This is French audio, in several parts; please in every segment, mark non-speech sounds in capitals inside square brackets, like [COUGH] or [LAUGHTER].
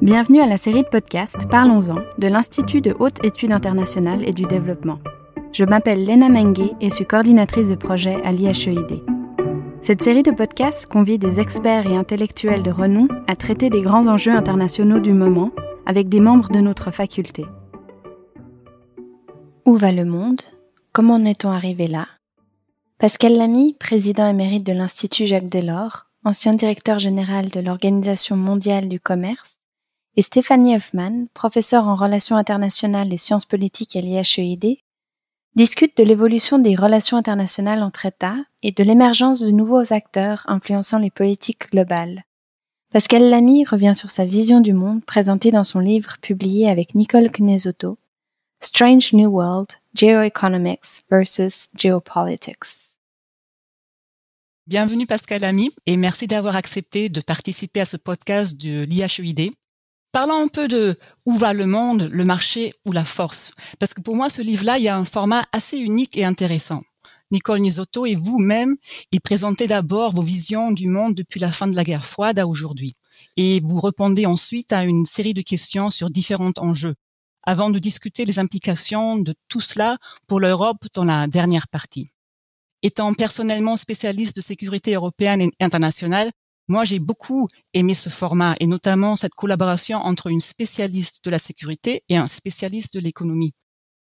Bienvenue à la série de podcasts Parlons-en de l'Institut de haute études internationales et du développement. Je m'appelle Lena Mengue et suis coordinatrice de projet à l'IHEID. Cette série de podcasts convie des experts et intellectuels de renom à traiter des grands enjeux internationaux du moment avec des membres de notre faculté. Où va le monde? Comment en est-on arrivé là? Pascal Lamy, président émérite de l'Institut Jacques Delors, ancien directeur général de l'Organisation mondiale du commerce, et Stéphanie Hoffman, professeure en relations internationales et sciences politiques à l'IHEID, discutent de l'évolution des relations internationales entre États et de l'émergence de nouveaux acteurs influençant les politiques globales. Pascal Lamy revient sur sa vision du monde présentée dans son livre publié avec Nicole Knesotto, Strange New World, Geoeconomics versus Geopolitics. Bienvenue Pascal Lamy et merci d'avoir accepté de participer à ce podcast de l'IHEID. Parlons un peu de où va le monde, le marché ou la force. Parce que pour moi, ce livre-là, il y a un format assez unique et intéressant. Nicole Nisotto et vous-même, y présentez d'abord vos visions du monde depuis la fin de la guerre froide à aujourd'hui. Et vous répondez ensuite à une série de questions sur différents enjeux, avant de discuter les implications de tout cela pour l'Europe dans la dernière partie. Étant personnellement spécialiste de sécurité européenne et internationale, moi, j'ai beaucoup aimé ce format et notamment cette collaboration entre une spécialiste de la sécurité et un spécialiste de l'économie.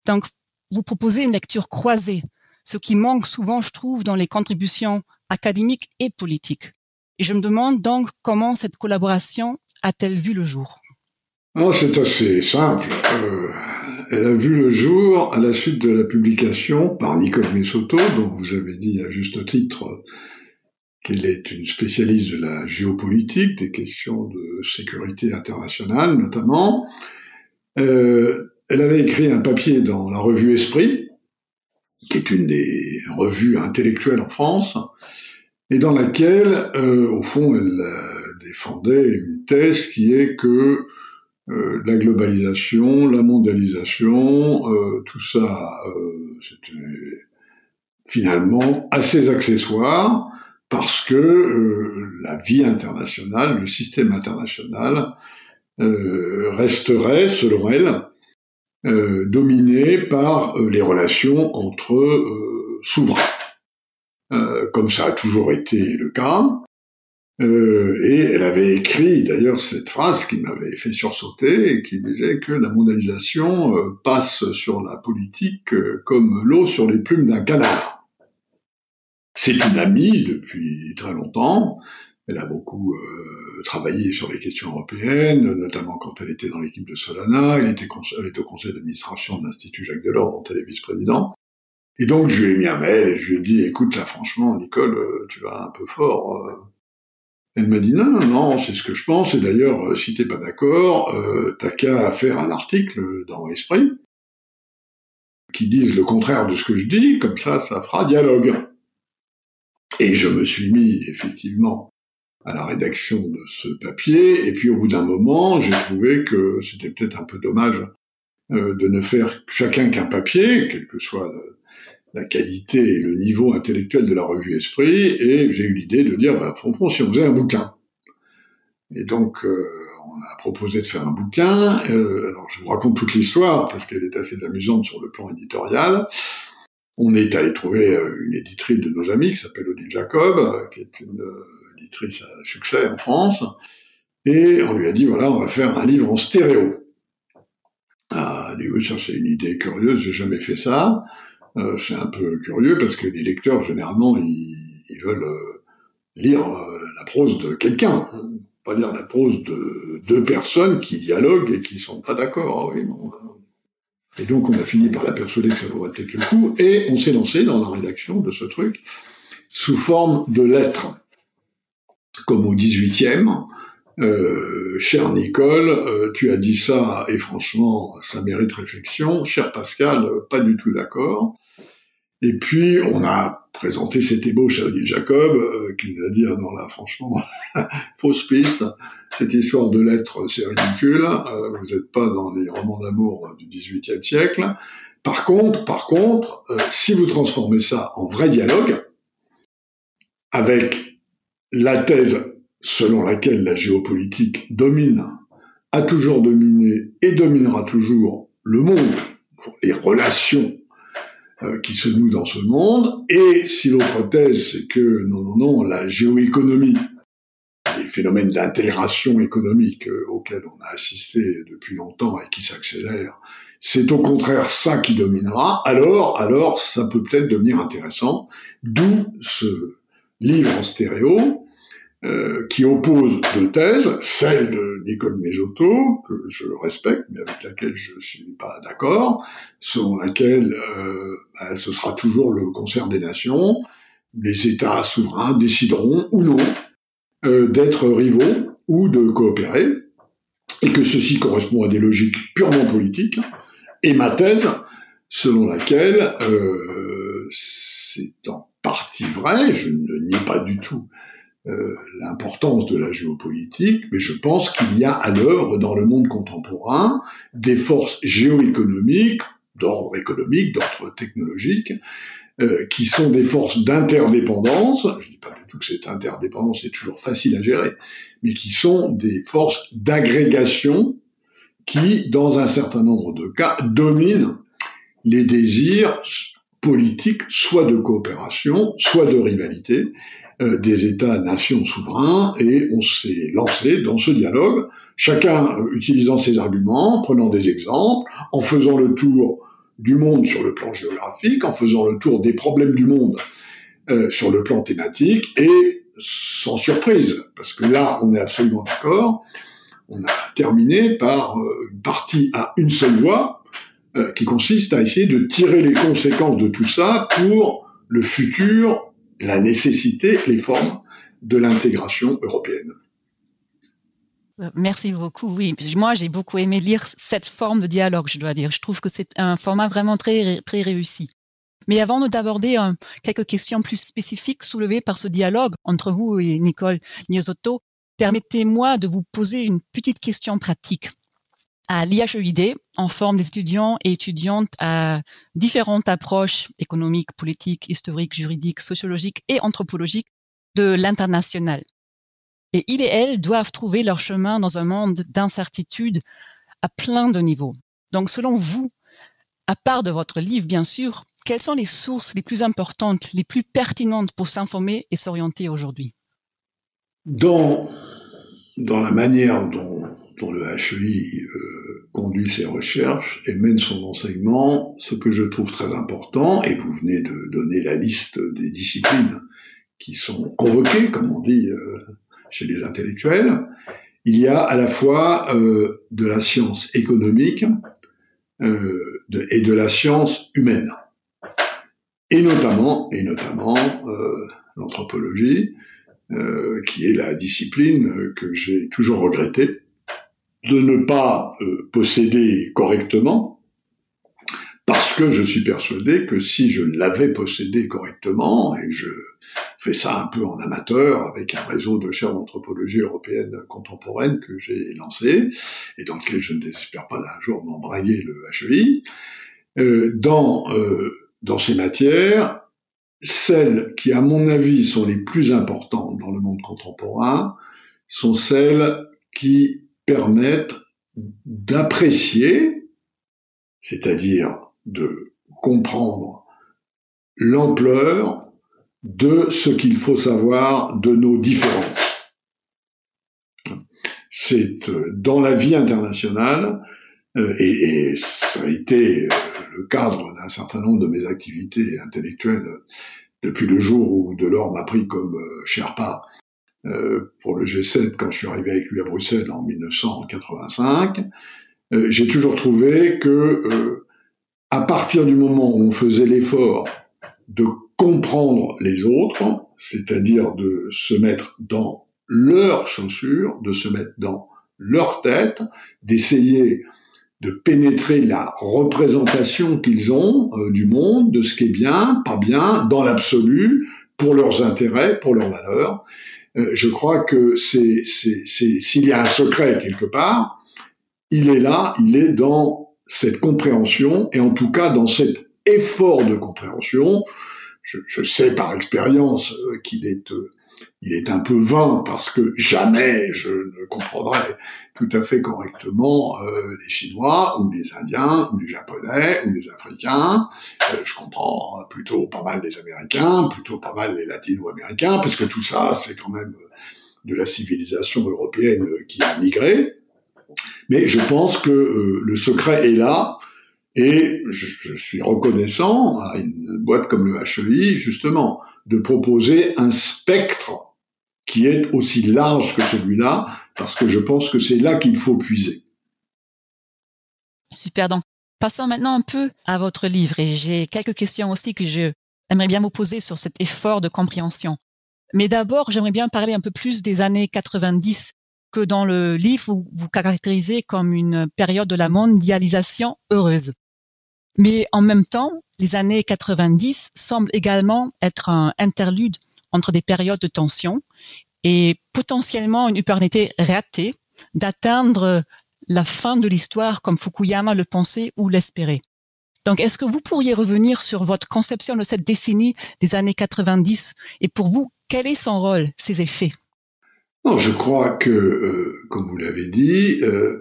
Donc, vous proposez une lecture croisée, ce qui manque souvent, je trouve, dans les contributions académiques et politiques. Et je me demande donc comment cette collaboration a-t-elle vu le jour? Oh, C'est assez simple. Euh, elle a vu le jour à la suite de la publication par Nicole Messotto, dont vous avez dit à juste titre qu'elle est une spécialiste de la géopolitique, des questions de sécurité internationale notamment. Euh, elle avait écrit un papier dans la revue Esprit, qui est une des revues intellectuelles en France, et dans laquelle, euh, au fond, elle euh, défendait une thèse qui est que euh, la globalisation, la mondialisation, euh, tout ça, c'était finalement assez accessoire, parce que euh, la vie internationale, le système international euh, resterait, selon elle, euh, dominé par les relations entre souverains, comme ça a toujours été le cas. et elle avait écrit d'ailleurs cette phrase qui m'avait fait sursauter qui disait que la mondialisation passe sur la politique comme l'eau sur les plumes d'un canard. C'est une amie depuis très longtemps. Elle a beaucoup euh, travaillé sur les questions européennes, notamment quand elle était dans l'équipe de Solana. Elle était, elle était au conseil d'administration de l'Institut Jacques Delors, dont elle est vice-président. Et donc, je lui ai mis un mail je lui ai dit, écoute, là, franchement, Nicole, euh, tu vas un peu fort. Euh. Elle m'a dit, non, non, non, c'est ce que je pense. Et d'ailleurs, si t'es pas d'accord, t'as qu'à faire un article dans Esprit qui dise le contraire de ce que je dis, comme ça, ça fera dialogue. Et je me suis mis effectivement à la rédaction de ce papier, et puis au bout d'un moment, j'ai trouvé que c'était peut-être un peu dommage euh, de ne faire chacun qu'un papier, quelle que soit la qualité et le niveau intellectuel de la revue Esprit, et j'ai eu l'idée de dire, bah, fond, si on faisait un bouquin. Et donc, euh, on a proposé de faire un bouquin. Euh, alors, je vous raconte toute l'histoire, parce qu'elle est assez amusante sur le plan éditorial. On est allé trouver euh, une éditrice de nos amis qui s'appelle Odile Jacob, euh, qui est une euh, éditrice à succès en France, et on lui a dit voilà, on va faire un livre en stéréo. Ah, dit oui, ça c'est une idée curieuse, j'ai jamais fait ça. c'est un peu curieux parce que les lecteurs généralement ils, veulent lire la prose de quelqu'un, pas lire la prose de deux personnes qui dialoguent et qui sont pas d'accord. Ah oui, et donc, on a fini par la persuader que ça vaudrait peut-être le coup, et on s'est lancé dans la rédaction de ce truc sous forme de lettres. Comme au 18e, euh, cher Nicole, euh, tu as dit ça, et franchement, ça mérite réflexion. Cher Pascal, pas du tout d'accord. Et puis, on a présenté cette ébauche à Odile Jacob, euh, qui nous a dit, ah non là, franchement, [LAUGHS] fausse piste, cette histoire de lettres, c'est ridicule, euh, vous n'êtes pas dans les romans d'amour du XVIIIe siècle. Par contre, par contre, euh, si vous transformez ça en vrai dialogue, avec la thèse selon laquelle la géopolitique domine a toujours dominé et dominera toujours le monde, les relations euh, qui se nouent dans ce monde, et si l'autre thèse c'est que non, non, non, la géoéconomie, les phénomènes d'intégration économique euh, auxquels on a assisté depuis longtemps et qui s'accélèrent, c'est au contraire ça qui dominera, alors, alors ça peut peut-être devenir intéressant, d'où ce livre en stéréo, euh, qui oppose deux thèses, celle de Nicole Mesotto, que je respecte, mais avec laquelle je suis pas d'accord, selon laquelle euh, bah, ce sera toujours le concert des nations, les États souverains décideront ou non euh, d'être rivaux ou de coopérer, et que ceci correspond à des logiques purement politiques, et ma thèse, selon laquelle c'est en partie vrai, je ne nie pas du tout euh, l'importance de la géopolitique, mais je pense qu'il y a à l'œuvre dans le monde contemporain des forces géoéconomiques, d'ordre économique, d'ordre technologique, euh, qui sont des forces d'interdépendance. Je ne dis pas du tout que cette interdépendance est toujours facile à gérer, mais qui sont des forces d'agrégation qui, dans un certain nombre de cas, dominent les désirs politiques, soit de coopération, soit de rivalité, euh, des États-nations souverains et on s'est lancé dans ce dialogue, chacun euh, utilisant ses arguments, prenant des exemples, en faisant le tour du monde sur le plan géographique, en faisant le tour des problèmes du monde euh, sur le plan thématique et sans surprise, parce que là on est absolument d'accord, on a terminé par une partie à une seule voix qui consiste à essayer de tirer les conséquences de tout ça pour le futur la nécessité, les formes de l'intégration européenne. Euh, merci beaucoup. Oui, moi j'ai beaucoup aimé lire cette forme de dialogue. Je dois dire, je trouve que c'est un format vraiment très très réussi. Mais avant d'aborder euh, quelques questions plus spécifiques soulevées par ce dialogue entre vous et Nicole Niesotto, permettez-moi de vous poser une petite question pratique à l'IHEID, en forme des étudiants et étudiantes à différentes approches économiques, politiques, historiques, juridiques, sociologiques et anthropologiques de l'international. Et ils et elles doivent trouver leur chemin dans un monde d'incertitude à plein de niveaux. Donc, selon vous, à part de votre livre, bien sûr, quelles sont les sources les plus importantes, les plus pertinentes pour s'informer et s'orienter aujourd'hui? Dans, dans la manière dont dont le HEI euh, conduit ses recherches et mène son enseignement, ce que je trouve très important, et vous venez de donner la liste des disciplines qui sont convoquées, comme on dit euh, chez les intellectuels, il y a à la fois euh, de la science économique de, et de la science humaine, et notamment, et notamment l'anthropologie, qui est la discipline que j'ai toujours regrettée, de ne pas euh, posséder correctement, parce que je suis persuadé que si je l'avais possédé correctement, et je fais ça un peu en amateur avec un réseau de chaires d'anthropologie européenne contemporaine que j'ai lancé, et dans lequel je ne désespère pas un jour d'embrayer le HEI, euh, dans, euh, dans ces matières, celles qui, à mon avis, sont les plus importantes dans le monde contemporain sont celles qui permettent d'apprécier, c'est-à-dire de comprendre l'ampleur de ce qu'il faut savoir de nos différences. C'est euh, dans la vie internationale, euh, et, ça a été euh, le cadre d'un certain nombre de mes activités intellectuelles depuis le jour où Delors m'a pris comme Sherpa pour le G7 quand je suis arrivé avec lui à Bruxelles en 1985. Euh, j'ai toujours trouvé que euh, à partir du moment où on faisait l'effort de comprendre les autres, c'est-à-dire de se mettre dans leurs chaussures, de se mettre dans leur tête, d'essayer de pénétrer la représentation qu'ils ont du monde, de ce qui est bien, pas bien, dans l'absolu, pour leurs intérêts, pour leurs valeurs. Euh, je crois que c'est, s'il y a un secret quelque part, il est là, il est dans cette compréhension, et en tout cas dans cet effort de compréhension. Je, je sais par expérience euh, qu'il est euh, il est un peu vain parce que jamais je ne comprendrai tout à fait correctement euh, les Chinois ou les Indiens ou les Japonais ou les Africains. Euh, je comprends plutôt pas mal les Américains, plutôt pas mal les Latino-Américains, parce que tout ça, c'est quand même de la civilisation européenne qui a migré. Mais je pense que euh, le secret est là, et je, je, suis reconnaissant à une boîte comme le HEI, justement, de proposer un spectre qui est aussi large que celui-là, parce que je pense que c'est là qu'il faut puiser. Super. Donc, passons maintenant un peu à votre livre, et j'ai quelques questions aussi que je aimerais bien vous poser sur cet effort de compréhension. Mais d'abord, j'aimerais bien parler un peu plus des années 90 que dans le livre, vous, vous caractérisez comme une période de la mondialisation heureuse. Mais en même temps, les années 90 semblent également être un interlude entre des périodes de tension et potentiellement une opportunité ratée d'atteindre la fin de l'histoire comme Fukuyama le pensait ou l'espérait. Donc, est-ce que vous pourriez revenir sur votre conception de cette décennie des années 90 et pour vous, quel est son rôle, ses effets? Non, je crois que, euh, comme vous l'avez dit, euh,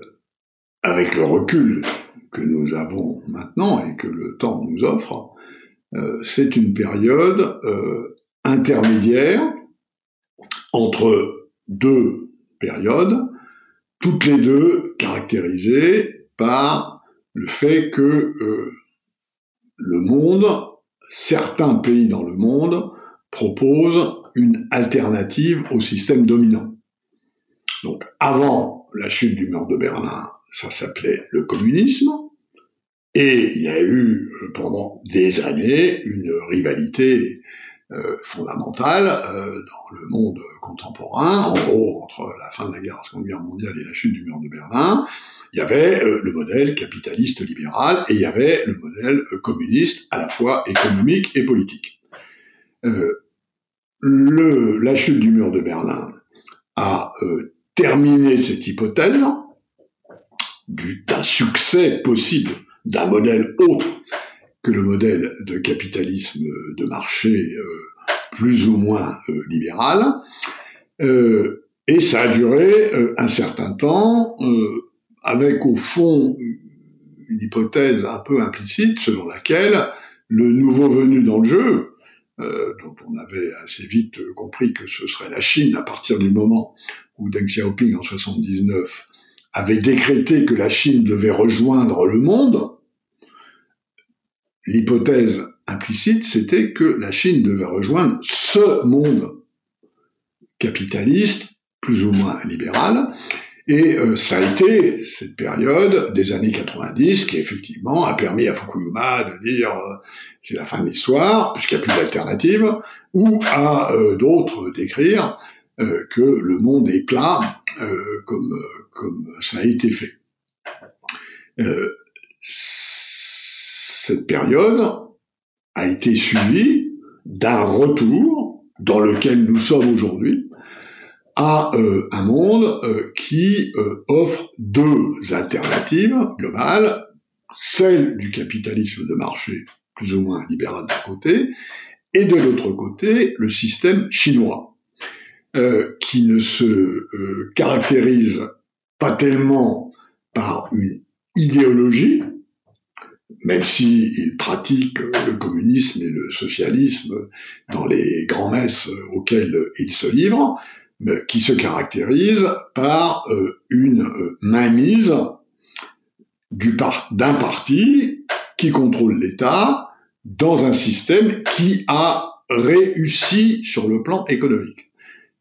avec le recul que nous avons maintenant et que le temps nous offre, euh, c'est une période euh, intermédiaire entre deux périodes, toutes les deux caractérisées par le fait que euh, le monde, certains pays dans le monde, proposent une alternative au système dominant. Donc avant la chute du mur de Berlin, ça s'appelait le communisme. Et il y a eu euh, pendant des années une rivalité euh, fondamentale euh, dans le monde contemporain, en gros entre la fin de la guerre, la Seconde Guerre mondiale et la chute du mur de Berlin. Il y avait le modèle capitaliste libéral et il y avait le modèle communiste, à la fois économique et politique. la chute du mur de Berlin a terminé cette hypothèse d'un succès possible d'un modèle autre que le modèle de capitalisme de marché euh, plus ou moins euh, libéral. Euh, et ça a duré un certain temps, avec au fond une hypothèse un peu implicite selon laquelle le nouveau venu dans le jeu, dont on avait assez vite compris que ce serait la Chine à partir du moment où Deng Xiaoping en 79 avait décrété que la Chine devait rejoindre le monde, l'hypothèse implicite, c'était que la Chine devait rejoindre ce monde capitaliste, plus ou moins libéral, et euh, ça a été cette période des années 90 qui effectivement a permis à Fukuyama de dire euh, c'est la fin de l'histoire puisqu'il n'y a plus d'alternative, ou à euh, d'autres d'écrire que le monde est plat euh, comme, euh, comme ça a été fait. Euh, cette période a été suivie d'un retour dans lequel nous sommes aujourd'hui à un monde qui offre deux alternatives globales, celle du capitalisme de marché plus ou moins libéral d'un côté, et de l'autre côté le système chinois euh, qui ne se euh, caractérise pas tellement par une idéologie, même si pratique le communisme et le socialisme dans les grands-messes auxquelles il se livre, mais qui se caractérise par euh, une mainmise du d'un parti qui contrôle l'État dans un système qui a réussi sur le plan économique.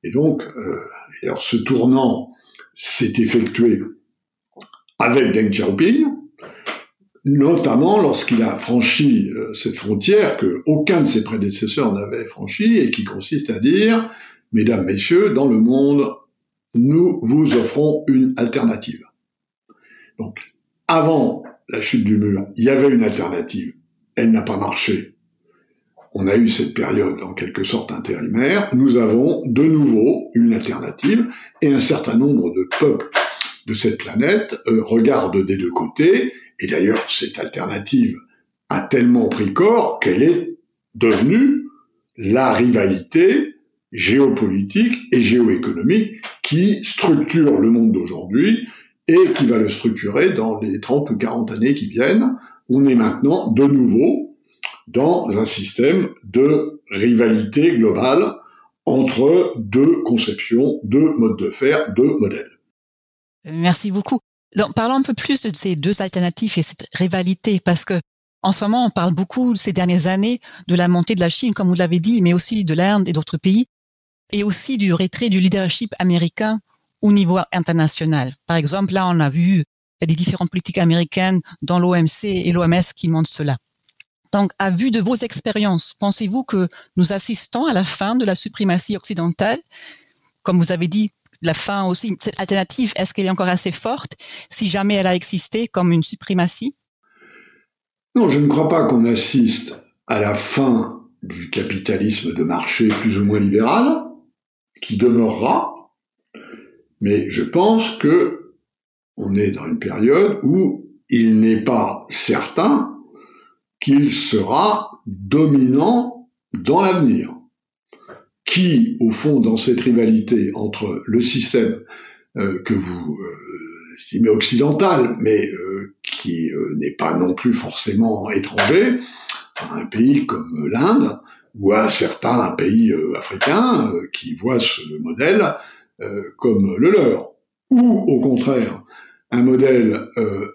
Et donc, euh, ce tournant s'est effectué avec Deng Xiaoping, notamment lorsqu'il a franchi euh, cette frontière que aucun de ses prédécesseurs n'avait franchie et qui consiste à dire, mesdames, messieurs, dans le monde, nous vous offrons une alternative. Donc, avant la chute du mur, il y avait une alternative. Elle n'a pas marché on a eu cette période en quelque sorte intérimaire, nous avons de nouveau une alternative et un certain nombre de peuples de cette planète euh, regardent des deux côtés, et d'ailleurs cette alternative a tellement pris corps qu'elle est devenue la rivalité géopolitique et géoéconomique qui structure le monde d'aujourd'hui et qui va le structurer dans les 30 ou 40 années qui viennent. On est maintenant de nouveau dans un système de rivalité globale entre deux conceptions, deux modes de faire, deux modèles. Merci beaucoup. Donc, parlons un peu plus de ces deux alternatives et cette rivalité, parce que en ce moment, on parle beaucoup ces dernières années de la montée de la Chine, comme vous l'avez dit, mais aussi de l'Inde et d'autres pays, et aussi du retrait du leadership américain au niveau international. Par exemple, là, on a vu des différentes politiques américaines dans l'OMC et l'OMS qui montrent cela. Donc, à vue de vos expériences, pensez-vous que nous assistons à la fin de la suprématie occidentale? Comme vous avez dit, la fin aussi, cette alternative, est-ce qu'elle est encore assez forte si jamais elle a existé comme une suprématie? Non, je ne crois pas qu'on assiste à la fin du capitalisme de marché plus ou moins libéral, qui demeurera, mais je pense que on est dans une période où il n'est pas certain qu'il sera dominant dans l'avenir. Qui, au fond, dans cette rivalité entre le système euh, que vous euh, estimez occidental, mais euh, qui n'est pas non plus forcément étranger, un pays comme l'Inde, ou à certains pays africains qui voient ce modèle comme le leur, ou au contraire un modèle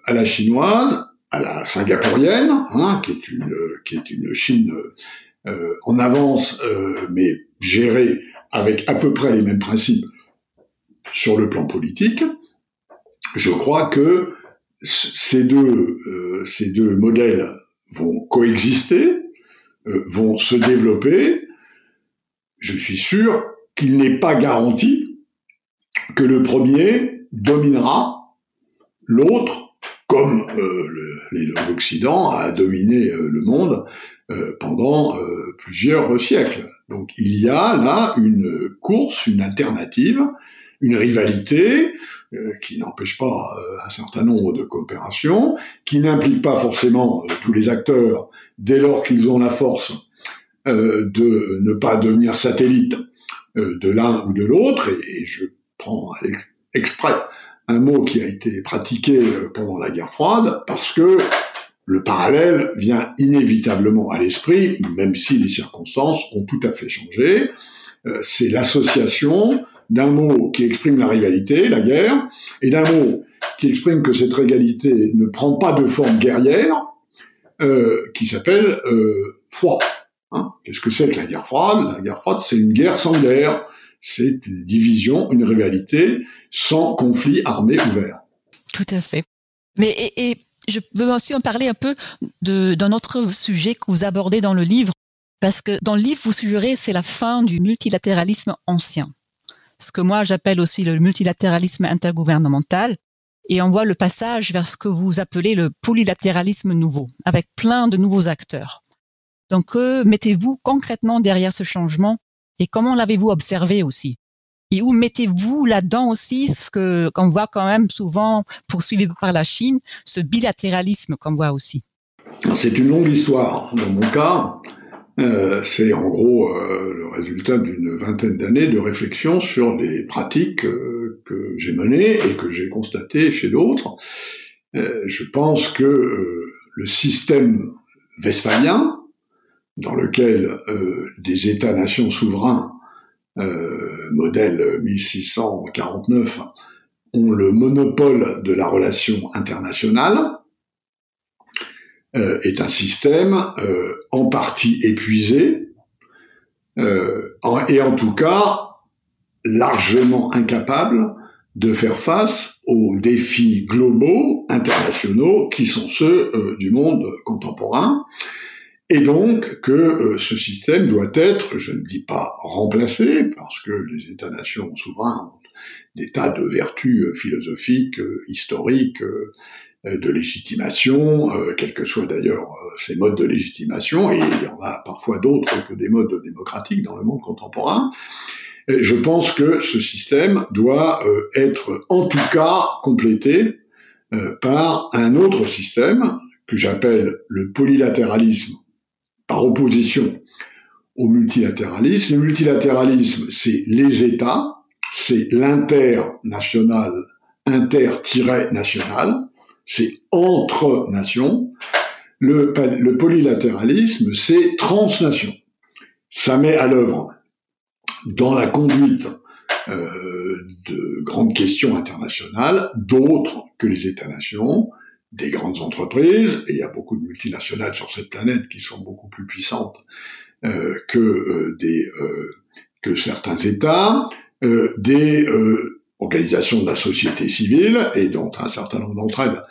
à la chinoise à la singapourienne, hein, qui est une qui est une Chine euh, en avance, euh, mais gérée avec à peu près les mêmes principes sur le plan politique. Je crois que ces deux euh, ces deux modèles vont coexister, vont se développer. Je suis sûr qu'il n'est pas garanti que le premier dominera l'autre comme euh, l'Occident a dominé euh, le monde euh, pendant plusieurs siècles. Donc il y a là une course, une alternative, une rivalité qui n'empêche pas un certain nombre de coopérations, qui n'implique pas forcément tous les acteurs dès lors qu'ils ont la force de ne pas devenir satellites de l'un ou de l'autre. Et, et, je prends exprès un mot qui a été pratiqué euh, pendant la guerre froide, parce que le parallèle vient inévitablement à l'esprit, même si les circonstances ont tout à fait changé. Euh, c'est l'association d'un mot qui exprime la rivalité, la guerre, et d'un mot qui exprime que cette rivalité ne prend pas de forme guerrière, euh, qui s'appelle euh, froid. Hein? Qu'est-ce que c'est que la guerre froide? La guerre froide, c'est une guerre sans guerre c'est une division, une rivalité sans conflit armé ouvert. Tout à fait. Mais et, je veux aussi en parler un peu d'un autre sujet que vous abordez dans le livre, parce que dans le livre, vous suggérez c'est la fin du multilatéralisme ancien, ce que moi j'appelle aussi le multilatéralisme intergouvernemental, et on voit le passage vers ce que vous appelez le polylatéralisme nouveau, avec plein de nouveaux acteurs. Donc, mettez-vous concrètement derrière ce changement et comment l'avez-vous observé aussi? Et où mettez-vous là-dedans aussi ce que qu'on voit quand même souvent poursuivi par la Chine, ce bilatéralisme qu'on voit aussi? C'est une longue histoire. Dans mon cas, euh, c'est en gros euh, le résultat d'une vingtaine d'années de réflexion sur les pratiques euh, que j'ai menées et que j'ai constatées chez d'autres. je pense que le système westphalien, dans lequel euh, des États-nations souverains, euh, modèle 1649, ont le monopole de la relation internationale, euh, est un système euh, en partie épuisé, euh, et en tout cas largement incapable de faire face aux défis globaux, internationaux, qui sont ceux du monde contemporain, et donc que euh, ce système doit être, je ne dis pas remplacé, parce que les États-nations souverains ont des tas de vertus euh, philosophiques, euh, historiques, de légitimation, quels que soient d'ailleurs ces modes de légitimation, et il y en a parfois d'autres que des modes démocratiques dans le monde contemporain. je pense que ce système doit être en tout cas complété par un autre système que j'appelle le polylatéralisme par opposition au multilatéralisme. Le multilatéralisme, c'est les États, c'est l'international, inter-national, c'est entre nations. Le, le polylatéralisme, c'est transnation. Ça met à l'œuvre dans la conduite euh, de grandes questions internationales, d'autres que les États-nations, des grandes entreprises, et il y a beaucoup de multinationales sur cette planète qui sont beaucoup plus puissantes euh, que euh, des que certains États, des organisations de la société civile, et dont un certain nombre d'entre elles,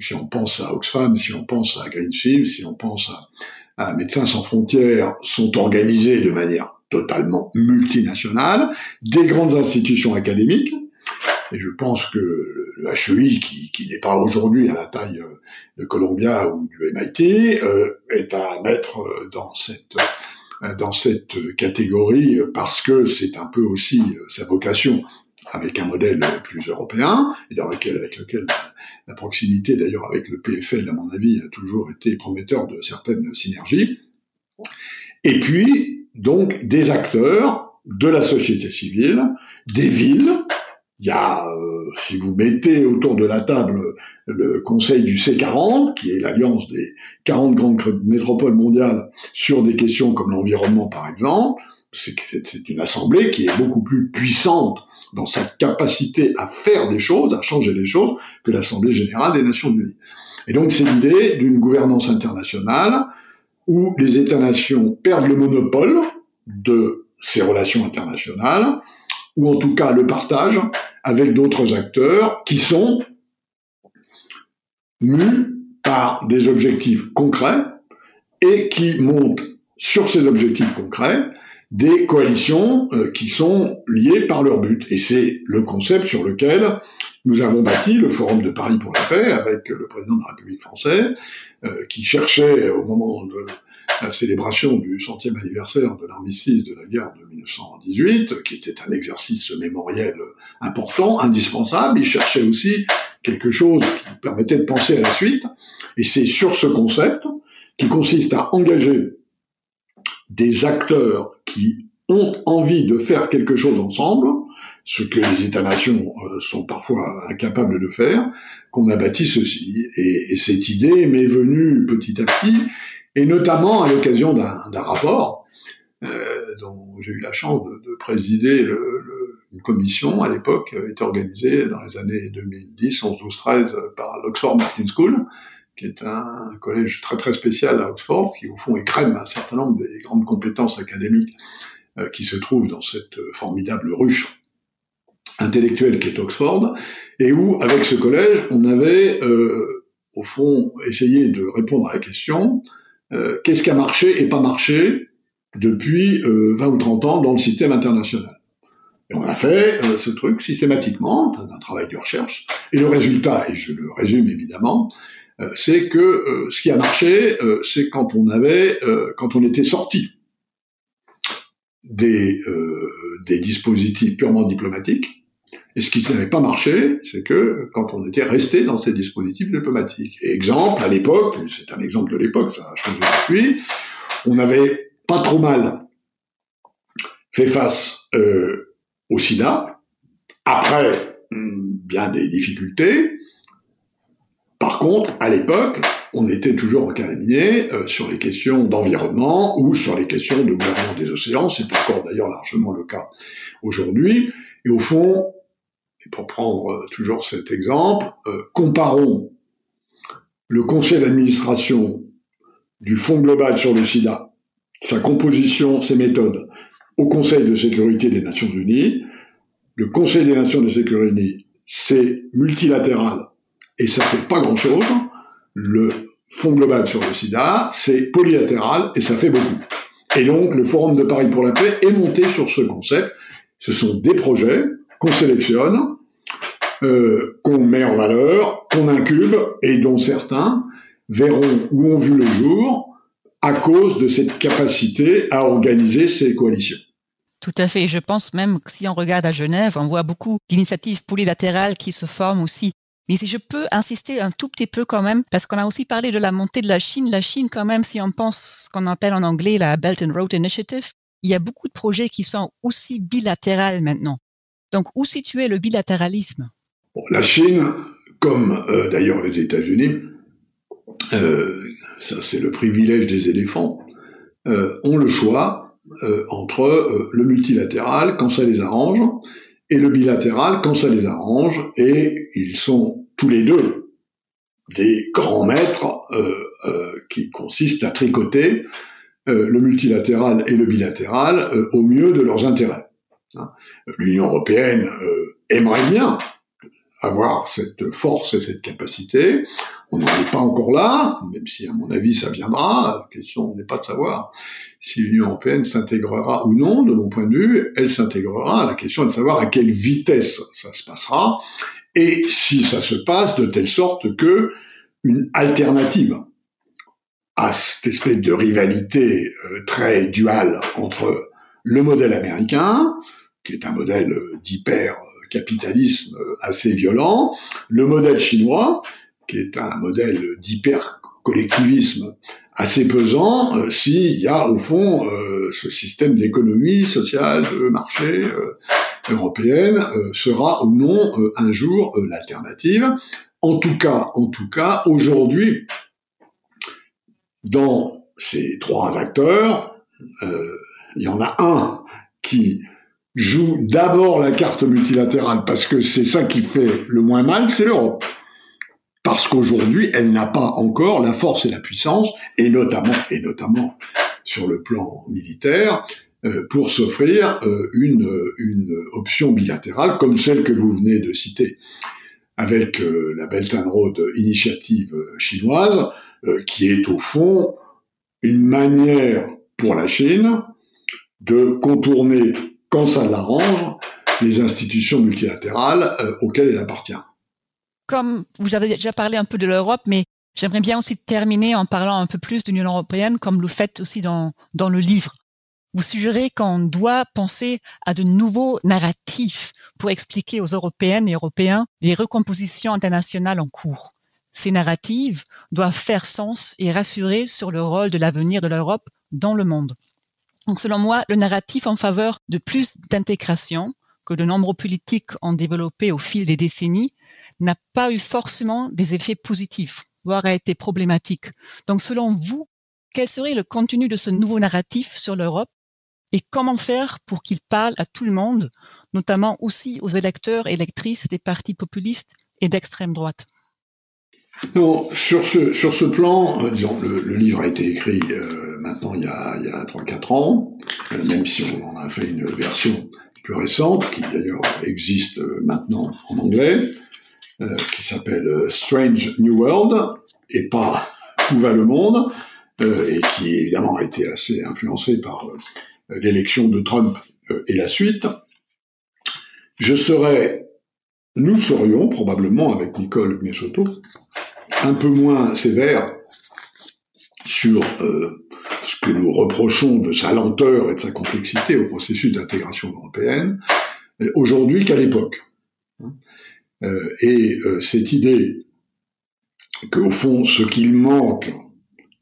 si, on pense à Oxfam, si on pense à Greenfield, si on pense à Médecins sans frontières, sont organisées de manière totalement multinationale, des grandes institutions académiques, et je pense que le HEI, qui, qui n'est pas aujourd'hui à la taille euh, de Columbia ou du MIT, euh, est à mettre euh, dans cette dans cette catégorie parce que c'est un peu aussi sa vocation avec un modèle plus européen, et avec, avec lequel la proximité d'ailleurs avec le PFL, à mon avis, a toujours été prometteur de certaines synergies. Et puis, donc des acteurs de la société civile, des villes. Il y a, euh, si vous mettez autour de la table le conseil du C40, qui est l'alliance des 40 grandes métropoles mondiales sur des questions comme l'environnement par exemple, c'est une assemblée qui est beaucoup plus puissante dans sa capacité à faire des choses, à changer des choses, que l'Assemblée générale des Nations unies. Et donc c'est l'idée d'une gouvernance internationale où les États-nations perdent le monopole de ces relations internationales, ou en tout cas le partage avec d'autres acteurs qui sont mus par des objectifs concrets et qui montent sur ces objectifs concrets des coalitions euh, qui sont liées par leur but. Et c'est le concept sur lequel nous avons bâti le Forum de Paris pour la paix avec le président de la République française, euh, qui cherchait au moment de la célébration du centième anniversaire de l'armistice de la guerre de 1918, qui était un exercice mémoriel important, indispensable. Il cherchait aussi quelque chose qui permettait de penser à la suite. Et c'est sur ce concept qui consiste à engager des acteurs qui ont envie de faire quelque chose ensemble, ce que les États-nations euh, sont parfois incapables de faire, qu'on a bâti ceci. Et, et cette idée m'est venue petit à petit, et notamment à l'occasion d'un rapport euh, dont j'ai eu la chance de, de présider une commission à l'époque, euh, était organisée dans les années 2010, 11, 12, 13 par l'Oxford Martin School, qui est un collège très très spécial à Oxford, qui au fond écrème un certain nombre des grandes compétences académiques euh, qui se trouvent dans cette formidable ruche intellectuelle qu'est Oxford, et où, avec ce collège, on avait, euh, au fond, essayé de répondre à la question euh, qu'est-ce qui a marché et pas marché depuis euh, 20 ou 30 ans dans le système international. Et on a fait euh, ce truc systématiquement, un travail de recherche, et le résultat, et je le résume évidemment, euh, c'est que ce qui a marché, c'est quand on avait, quand on était sorti des, des dispositifs purement diplomatiques, et ce qui n'avait pas marché, c'est que quand on était resté dans ces dispositifs diplomatiques. Exemple, à l'époque, c'est un exemple de l'époque, ça a changé depuis, on avait pas trop mal fait face euh, au sida, après hmm, bien des difficultés. Par contre, à l'époque, on était toujours encalminé euh, sur les questions d'environnement ou sur les questions de gouvernance des océans. C'est encore d'ailleurs largement le cas aujourd'hui. Et au fond, et pour prendre euh, toujours cet exemple, euh, comparons le conseil d'administration du Fonds global sur le sida, sa composition, ses méthodes, au Conseil de sécurité des Nations Unies. Le Conseil des Nations de sécurité, c'est multilatéral et ça fait pas grand-chose. Le Fonds global sur le sida, c'est polylatéral et ça fait beaucoup. Et donc, le Forum de Paris pour la paix est monté sur ce concept. Ce sont des projets qu'on sélectionne, euh, qu'on met en valeur, qu'on incube, et dont certains verront ou ont vu le jour à cause de cette capacité à organiser ces coalitions. Tout à fait. Je pense même que si on regarde à Genève, on voit beaucoup d'initiatives polylatérales qui se forment aussi Mais si je peux insister un tout petit peu quand même, parce qu'on a aussi parlé de la montée de la Chine. La Chine, quand même, si on pense ce qu'on appelle en anglais la Belt and Road Initiative, il y a beaucoup de projets qui sont aussi bilatérales maintenant. Donc, où situer le bilatéralisme? La Chine, comme euh, d'ailleurs les États-Unis, euh, ça c'est le privilège des éléphants, euh, ont le choix entre le multilatéral quand ça les arrange et le bilatéral quand ça les arrange, et ils sont tous les deux des grands maîtres qui consistent à tricoter le multilatéral et le bilatéral au mieux de leurs intérêts. L'Union européenne aimerait bien avoir cette force et cette capacité. On n'en est pas encore là, même si à mon avis ça viendra. La question n'est pas de savoir si l'Union européenne s'intégrera ou non. De mon point de vue, elle s'intégrera. La question est de savoir à quelle vitesse ça se passera et si ça se passe de telle sorte que une alternative à cette espèce de rivalité euh, très duale entre le modèle américain, qui est un modèle d'hyper capitalisme assez violent, le modèle chinois, qui est un modèle d'hyper-collectivisme assez pesant, euh, s'il y a au fond euh, ce système d'économie sociale, de marché euh, européenne, sera ou non un jour l'alternative. En tout cas, en tout cas, aujourd'hui, dans ces trois acteurs, il y en a un qui joue d'abord la carte multilatérale parce que c'est ça qui fait le moins mal, c'est l'Europe. Parce qu'aujourd'hui, elle n'a pas encore la force et la puissance, et notamment, et notamment sur le plan militaire, euh, pour s'offrir euh, une, une option bilatérale comme celle que vous venez de citer, avec euh, la Belt and Road Initiative chinoise, qui est au fond une manière pour la Chine de contourner quand ça l'arrange, les institutions multilatérales euh, auxquelles elle appartient. Comme vous avez déjà parlé un peu de l'Europe, mais j'aimerais bien aussi terminer en parlant un peu plus de l'Union européenne, comme vous le faites aussi dans, dans le livre. Vous suggérez qu'on doit penser à de nouveaux narratifs pour expliquer aux Européennes et Européens les recompositions internationales en cours. Ces narratives doivent faire sens et rassurer sur le rôle de l'avenir de l'Europe dans le monde. Donc selon moi, le narratif en faveur de plus d'intégration que de nombreux politiques ont développé au fil des décennies n'a pas eu forcément des effets positifs, voire a été problématique. Donc selon vous, quel serait le contenu de ce nouveau narratif sur l'Europe et comment faire pour qu'il parle à tout le monde, notamment aussi aux électeurs et électrices des partis populistes et d'extrême droite? Non, sur ce, sur ce plan, euh, disons, le, livre a été écrit euh, maintenant il y a, a 3-4 ans, euh, même si on en a fait une version plus récente, qui d'ailleurs existe maintenant en anglais, qui s'appelle Strange New World, et pas Où va le monde, et qui évidemment a été assez influencé par l'élection de Trump et la suite. Je serais, nous serions probablement avec Nicole Miesoto, un peu moins sévère sur ce que nous reprochons de sa lenteur et de sa complexité au processus d'intégration européenne, euh, aujourd'hui qu'à l'époque. Euh, et euh, cette idée qu'au fond, ce qu'il manque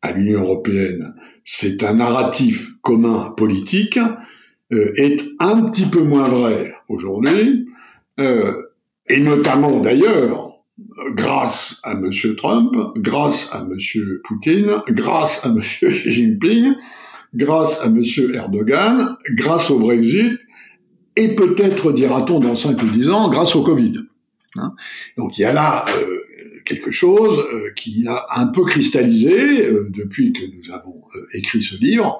à l'Union européenne, c'est un narratif commun politique, est un petit peu moins vrai aujourd'hui, et notamment d'ailleurs grâce à M. Trump, grâce à M. Poutine, grâce à M. Xi Jinping, grâce à M. Erdogan, grâce au Brexit, et peut-être, dira-t-on dans 5 ou 10 ans, grâce au Covid. Hein? Donc il y a là euh, quelque chose euh, qui a un peu cristallisé euh, depuis que nous avons écrit ce livre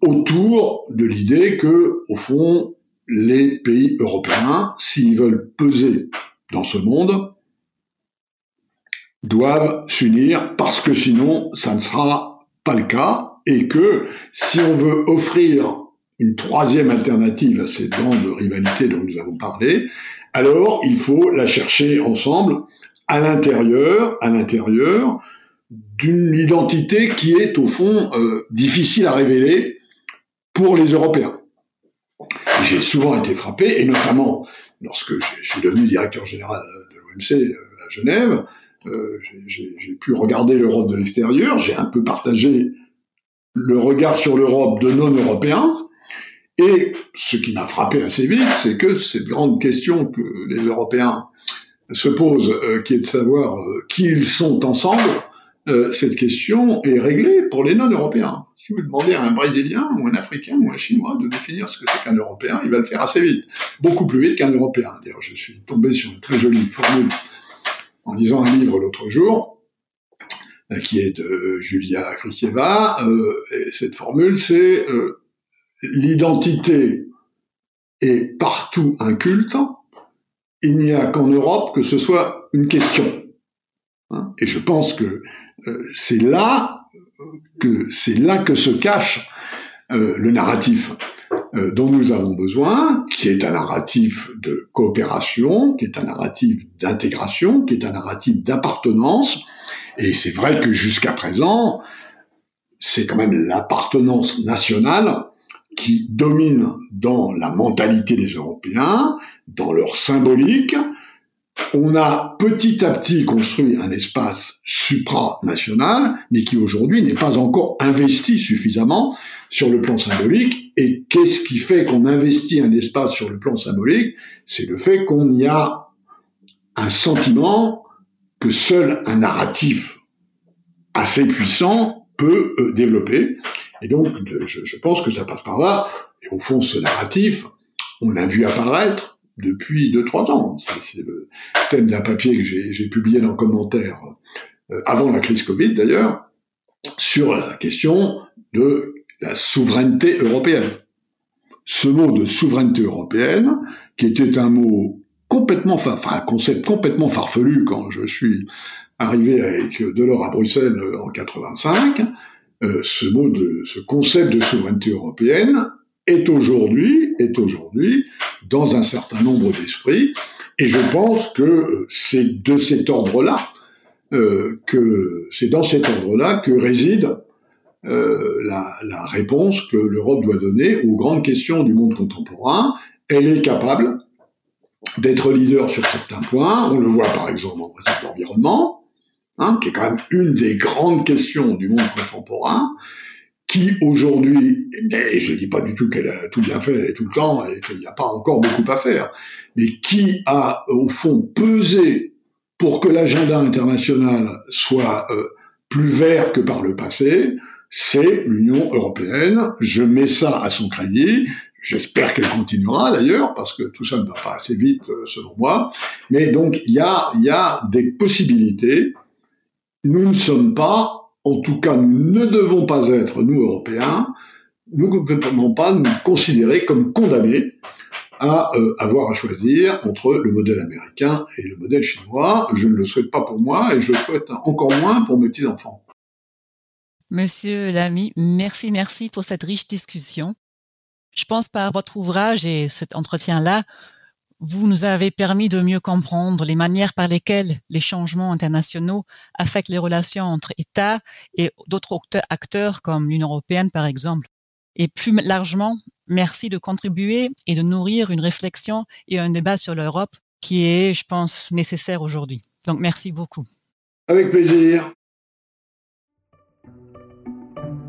autour de l'idée que, au fond, les pays européens, s'ils veulent peser dans ce monde, doivent s'unir parce que sinon ça ne sera pas le cas et que si on veut offrir une troisième alternative à cette grande rivalité dont nous avons parlé, alors il faut la chercher ensemble à l'intérieur, d'une identité qui est au fond euh, difficile à révéler pour les Européens. J'ai souvent été frappé, et notamment lorsque je suis devenu directeur général l'OMC à Genève. J'ai pu regarder l'Europe de l'extérieur. J'ai un peu partagé le regard sur l'Europe de non-européens. Et ce qui m'a frappé assez vite, c'est que cette grande question que les Européens se posent, qui est de savoir qui ils sont ensemble, euh, cette question est réglée pour les non-européens. Si vous demandez à un Brésilien ou un Africain ou un Chinois de définir ce que c'est qu'un Européen, il va le faire assez vite, beaucoup plus vite qu'un Européen. D'ailleurs, je suis tombé sur une très jolie formule en lisant un livre l'autre jour, euh, qui est de Julia Kristeva. Euh, cette formule, c'est l'identité est partout un culte. Il n'y a qu'en Europe que ce soit une question. Hein. Et je pense que euh, c'est là que se cache euh, le narratif euh, dont nous avons besoin, qui est un narratif de coopération, qui est un narratif d'intégration, qui est un narratif d'appartenance. Et c'est vrai que jusqu'à présent, c'est quand même l'appartenance nationale qui domine dans la mentalité des Européens, dans leur symbolique, on a petit à petit construit un espace supranational, mais qui aujourd'hui n'est pas encore investi suffisamment sur le plan symbolique. Et qu'est-ce qui fait qu'on investit un espace sur le plan symbolique? C'est le fait qu'on y a un sentiment que seul un narratif assez puissant peut euh, développer. Et donc, je, pense que ça passe par là. Et au fond, ce narratif, on l'a vu apparaître depuis deux trois ans. C'est le thème d'un papier que j'ai publié dans commentaire euh, avant la crise Covid d'ailleurs, sur la question de la souveraineté européenne. Ce mot de souveraineté européenne, qui était un mot complètement, enfin un concept complètement farfelu quand je suis arrivé avec Delors à Bruxelles euh, en 85, euh, ce mot de, ce concept de souveraineté européenne est aujourd'hui, est aujourd'hui dans un certain nombre d'esprits, et je pense que euh, c'est de cet ordre-là euh, que c'est dans cet ordre-là que réside euh, la, réponse que l'Europe doit donner aux grandes questions du monde contemporain. Elle est capable d'être leader sur certains points. On le voit par exemple en matière d'environnement, hein, qui est quand même une des grandes questions du monde contemporain qui aujourd'hui, et je dis pas du tout qu'elle a tout bien fait tout le temps et qu'il n'y a pas encore beaucoup à faire, mais qui a au fond pesé pour que l'agenda international soit euh, plus vert que par le passé, c'est l'Union européenne. Je mets ça à son crédit. J'espère qu'elle continuera d'ailleurs, parce que tout ça ne va pas assez vite euh, selon moi. Mais donc il y a, y a des possibilités. Nous ne sommes pas en tout cas, nous ne devons pas être, nous Européens, nous ne devons pas nous considérer comme condamnés à euh, avoir à choisir entre le modèle américain et le modèle chinois. Je ne le souhaite pas pour moi et je le souhaite encore moins pour mes petits-enfants. Monsieur Lamy, merci, merci pour cette riche discussion. Je pense par votre ouvrage et cet entretien-là, vous nous avez permis de mieux comprendre les manières par lesquelles les changements internationaux affectent les relations entre États et d'autres acteurs comme l'Union européenne par exemple. Et plus largement, merci de contribuer et de nourrir une réflexion et un débat sur l'Europe qui est, je pense, nécessaire aujourd'hui. Donc merci beaucoup. Avec plaisir.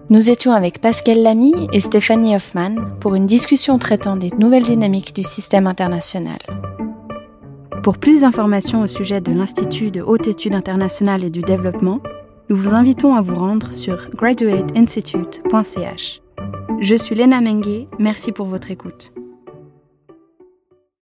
Nous étions avec Pascal Lamy et Stéphanie Hoffman pour une discussion traitant des nouvelles dynamiques du système international. Pour plus d'informations au sujet de l'Institut de haute étude internationale et du développement, nous vous invitons à vous rendre sur graduateinstitute.ch. Je suis Lena Mengue, merci pour votre écoute.